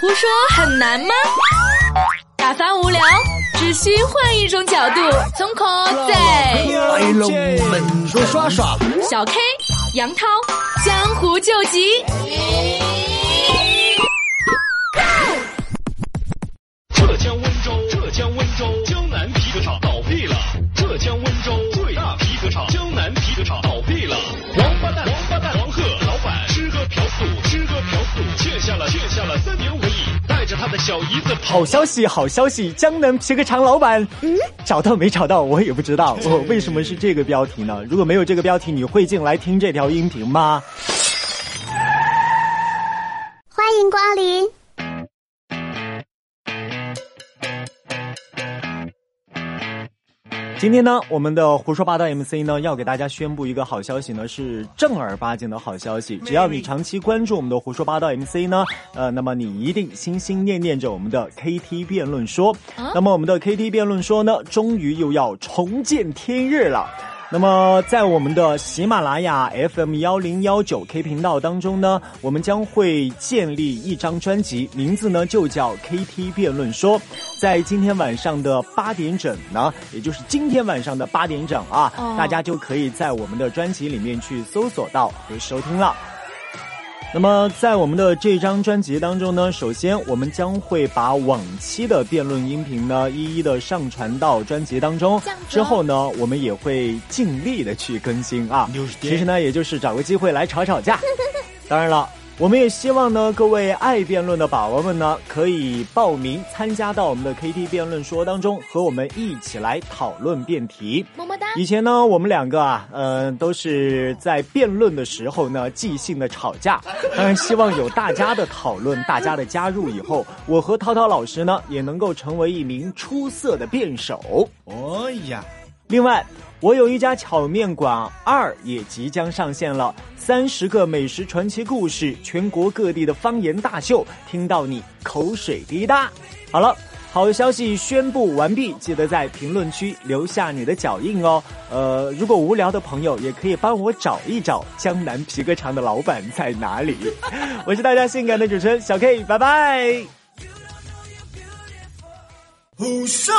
胡说很难吗？打发无聊，只需换一种角度，从口在来龙门说耍耍，小 K 杨涛江湖救急。浙江温州，浙江温州江南皮革厂倒闭了。浙江温州最大皮革厂江南皮革厂倒闭了。王八蛋，王八蛋，黄鹤老板吃喝嫖赌，吃喝嫖赌，欠下了欠下了三年，着他的小姨子跑好消息，好消息！江南皮革厂老板，嗯，找到没找到？我也不知道。我、为什么是这个标题呢？如果没有这个标题，你会进来听这条音频吗？今天呢，我们的胡说八道 MC 呢，要给大家宣布一个好消息呢，是正儿八经的好消息。只要你长期关注我们的胡说八道 MC 呢，呃，那么你一定心心念念着我们的 KT 辩论说。那么我们的 KT 辩论说呢，终于又要重见天日了。那么，在我们的喜马拉雅 FM 幺零幺九 K 频道当中呢，我们将会建立一张专辑，名字呢就叫 KT 辩论说。在今天晚上的八点整呢，也就是今天晚上的八点整啊，哦大家就可以在我们的专辑里面去搜索到和收听了。那么，在我们的这张专辑当中呢，首先我们将会把往期的辩论音频呢，一一的上传到专辑当中。之后呢，我们也会尽力的去更新啊。其实呢，也就是找个机会来吵吵架。当然了。我们也希望呢，各位爱辩论的宝宝们呢，可以报名参加到我们的 KT 辩论说当中，和我们一起来讨论辩题。么么哒。以前呢，我们两个啊，呃，都是在辩论的时候呢，即兴的吵架。当然，希望有大家的讨论，大家的加入以后，我和涛涛老师呢，也能够成为一名出色的辩手。哦呀，另外，我有一家炒面馆二也即将上线了，三十个美食传奇故事，全国各地的方言大秀，听到你口水滴答。好了。好消息宣布完毕，记得在评论区留下你的脚印哦。呃，如果无聊的朋友也可以帮我找一找江南皮革厂的老板在哪里。我是大家性感的主持人小 K，拜拜。胡说。